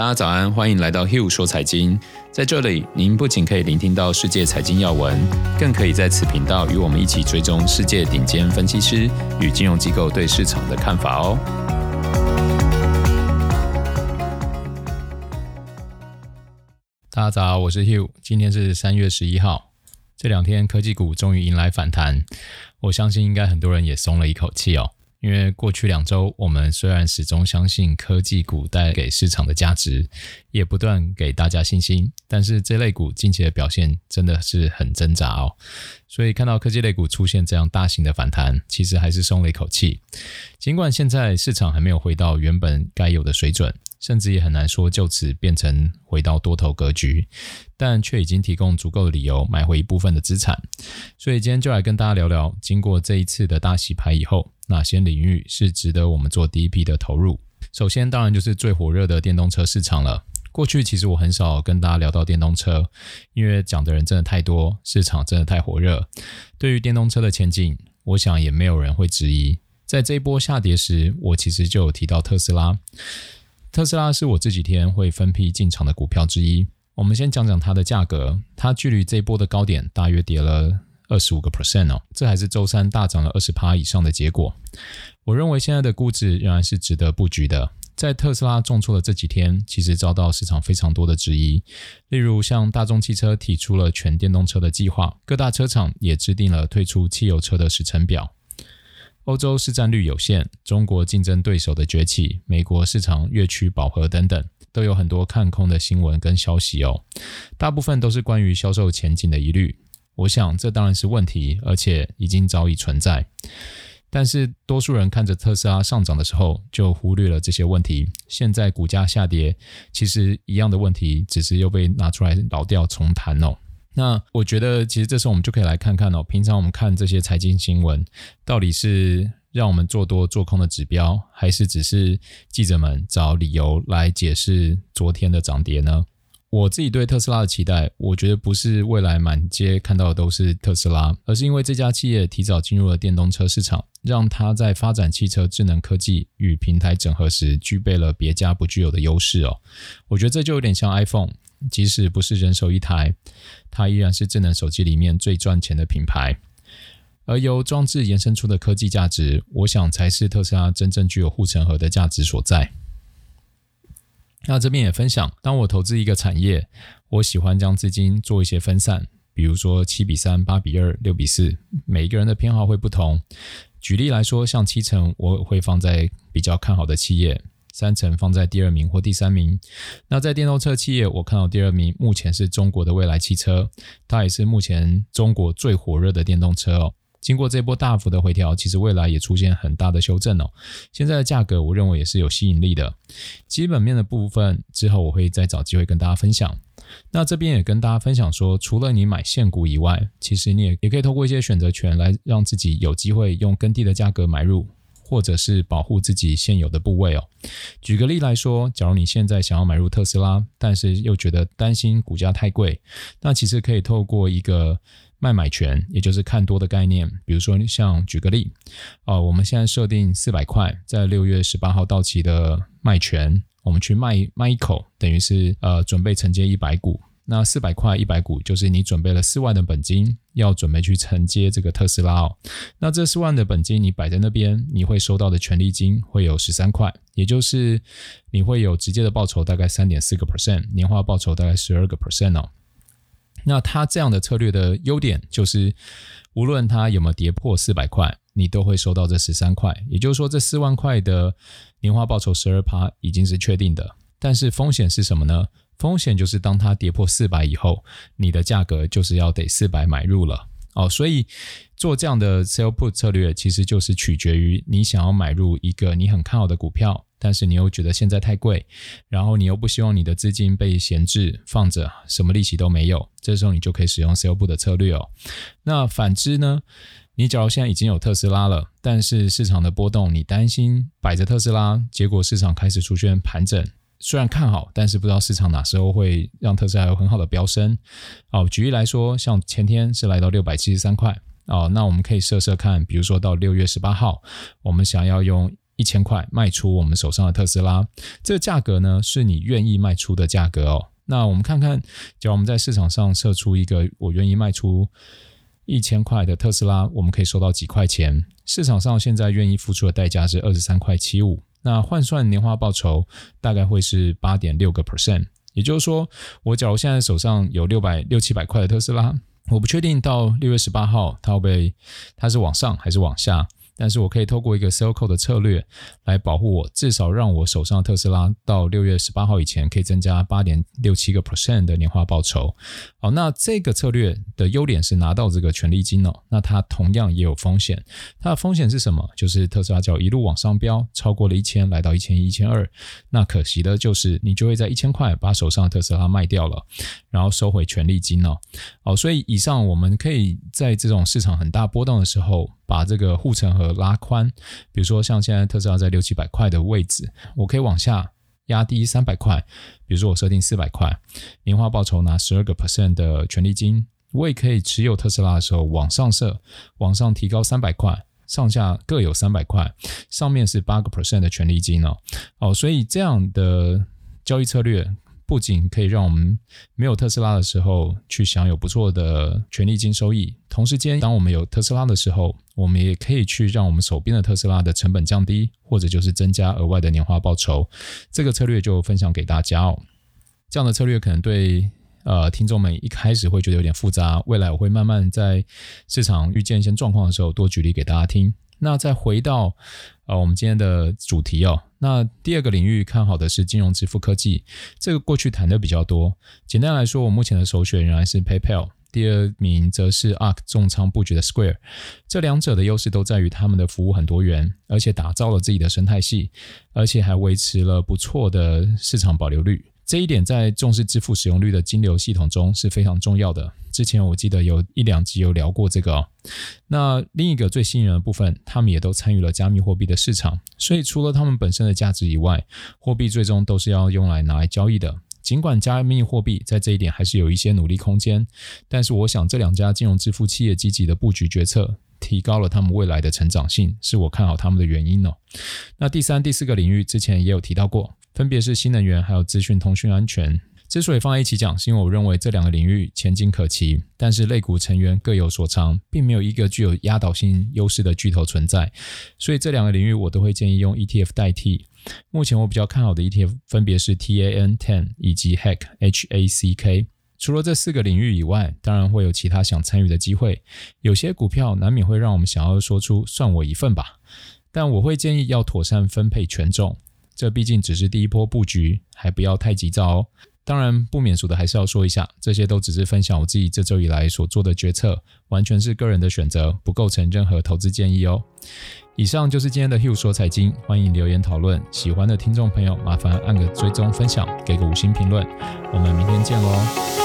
大家早安，欢迎来到 Hugh 说财经。在这里，您不仅可以聆听到世界财经要闻，更可以在此频道与我们一起追踪世界顶尖分析师与金融机构对市场的看法哦。大家早，我是 Hugh，今天是三月十一号。这两天科技股终于迎来反弹，我相信应该很多人也松了一口气哦。因为过去两周，我们虽然始终相信科技股带给市场的价值，也不断给大家信心，但是这类股近期的表现真的是很挣扎哦。所以看到科技类股出现这样大型的反弹，其实还是松了一口气。尽管现在市场还没有回到原本该有的水准。甚至也很难说就此变成回到多头格局，但却已经提供足够的理由买回一部分的资产。所以今天就来跟大家聊聊，经过这一次的大洗牌以后，哪些领域是值得我们做第一批的投入？首先，当然就是最火热的电动车市场了。过去其实我很少跟大家聊到电动车，因为讲的人真的太多，市场真的太火热。对于电动车的前景，我想也没有人会质疑。在这一波下跌时，我其实就有提到特斯拉。特斯拉是我这几天会分批进场的股票之一。我们先讲讲它的价格，它距离这一波的高点大约跌了二十五个 percent 哦，这还是周三大涨了二十趴以上的结果。我认为现在的估值仍然是值得布局的。在特斯拉重挫的这几天，其实遭到市场非常多的质疑，例如像大众汽车提出了全电动车的计划，各大车厂也制定了退出汽油车的时程表。欧洲市占率有限，中国竞争对手的崛起，美国市场越趋饱和等等，都有很多看空的新闻跟消息哦。大部分都是关于销售前景的疑虑。我想这当然是问题，而且已经早已存在。但是多数人看着特斯拉上涨的时候，就忽略了这些问题。现在股价下跌，其实一样的问题，只是又被拿出来老调重弹哦。那我觉得，其实这时候我们就可以来看看哦，平常我们看这些财经新闻，到底是让我们做多做空的指标，还是只是记者们找理由来解释昨天的涨跌呢？我自己对特斯拉的期待，我觉得不是未来满街看到的都是特斯拉，而是因为这家企业提早进入了电动车市场，让它在发展汽车智能科技与平台整合时，具备了别家不具有的优势哦。我觉得这就有点像 iPhone。即使不是人手一台，它依然是智能手机里面最赚钱的品牌。而由装置延伸出的科技价值，我想才是特斯拉真正具有护城河的价值所在。那这边也分享，当我投资一个产业，我喜欢将资金做一些分散，比如说七比三、八比二、六比四，每一个人的偏好会不同。举例来说，像七成我会放在比较看好的企业。三成放在第二名或第三名。那在电动车企业，我看到第二名目前是中国的未来汽车，它也是目前中国最火热的电动车哦。经过这波大幅的回调，其实未来也出现很大的修正哦。现在的价格，我认为也是有吸引力的。基本面的部分之后我会再找机会跟大家分享。那这边也跟大家分享说，除了你买现股以外，其实你也也可以通过一些选择权来让自己有机会用更低的价格买入。或者是保护自己现有的部位哦。举个例来说，假如你现在想要买入特斯拉，但是又觉得担心股价太贵，那其实可以透过一个卖买权，也就是看多的概念。比如说，像举个例，哦，我们现在设定四百块，在六月十八号到期的卖权，我们去卖卖一口，等于是呃准备承接一百股。那四百块一百股，就是你准备了四万的本金，要准备去承接这个特斯拉哦。那这四万的本金你摆在那边，你会收到的权利金会有十三块，也就是你会有直接的报酬大概三点四个 percent，年化报酬大概十二个 percent 哦。那它这样的策略的优点就是，无论它有没有跌破四百块，你都会收到这十三块，也就是说这四万块的年化报酬十二趴已经是确定的。但是风险是什么呢？风险就是，当它跌破四百以后，你的价格就是要得四百买入了哦。所以做这样的 sell put 策略，其实就是取决于你想要买入一个你很看好的股票，但是你又觉得现在太贵，然后你又不希望你的资金被闲置放着，什么利息都没有，这时候你就可以使用 sell put 的策略哦。那反之呢？你假如现在已经有特斯拉了，但是市场的波动，你担心摆着特斯拉，结果市场开始出现盘整。虽然看好，但是不知道市场哪时候会让特斯拉有很好的飙升。哦，举例来说，像前天是来到六百七十三块，哦，那我们可以设设看，比如说到六月十八号，我们想要用一千块卖出我们手上的特斯拉，这个价格呢是你愿意卖出的价格哦。那我们看看，假如我们在市场上设出一个我愿意卖出一千块的特斯拉，我们可以收到几块钱？市场上现在愿意付出的代价是二十三块七五，那换算年化报酬大概会是八点六个 percent。也就是说，我假如现在手上有六百六七百块的特斯拉，我不确定到六月十八号它会不会它是往上还是往下。但是我可以透过一个 sell call 的策略来保护我，至少让我手上特斯拉到六月十八号以前可以增加八点六七个 percent 的年化报酬。好，那这个策略的优点是拿到这个权利金哦，那它同样也有风险。它的风险是什么？就是特斯拉只要一路往上飙，超过了一千，来到一千一、一千二，那可惜的就是你就会在一千块把手上的特斯拉卖掉了，然后收回权利金哦。哦，所以以上我们可以在这种市场很大波动的时候。把这个护城河拉宽，比如说像现在特斯拉在六七百块的位置，我可以往下压低三百块，比如说我设定四百块，年化报酬拿十二个 percent 的权利金，我也可以持有特斯拉的时候往上设，往上提高三百块，上下各有三百块，上面是八个 percent 的权利金哦，哦，所以这样的交易策略。不仅可以让我们没有特斯拉的时候去享有不错的权利金收益，同时间当我们有特斯拉的时候，我们也可以去让我们手边的特斯拉的成本降低，或者就是增加额外的年化报酬。这个策略就分享给大家哦。这样的策略可能对呃听众们一开始会觉得有点复杂，未来我会慢慢在市场遇见一些状况的时候多举例给大家听。那再回到呃我们今天的主题哦。那第二个领域看好的是金融支付科技，这个过去谈的比较多。简单来说，我目前的首选仍然是 PayPal，第二名则是 ARK 重仓布局的 Square。这两者的优势都在于他们的服务很多元，而且打造了自己的生态系，而且还维持了不错的市场保留率。这一点在重视支付使用率的金流系统中是非常重要的。之前我记得有一两集有聊过这个哦。那另一个最吸引人的部分，他们也都参与了加密货币的市场。所以除了他们本身的价值以外，货币最终都是要用来拿来交易的。尽管加密货币在这一点还是有一些努力空间，但是我想这两家金融支付企业积极的布局决策，提高了他们未来的成长性，是我看好他们的原因哦。那第三、第四个领域之前也有提到过。分别是新能源还有资讯通讯安全。之所以放在一起讲，是因为我认为这两个领域前景可期，但是类股成员各有所长，并没有一个具有压倒性优势的巨头存在。所以这两个领域我都会建议用 ETF 代替。目前我比较看好的 ETF 分别是 TAN10 以及 HACK HACK。除了这四个领域以外，当然会有其他想参与的机会。有些股票难免会让我们想要说出“算我一份吧”，但我会建议要妥善分配权重。这毕竟只是第一波布局，还不要太急躁哦。当然，不免俗的还是要说一下，这些都只是分享我自己这周以来所做的决策，完全是个人的选择，不构成任何投资建议哦。以上就是今天的 Hugh 说财经，欢迎留言讨论。喜欢的听众朋友，麻烦按个追踪、分享，给个五星评论。我们明天见喽。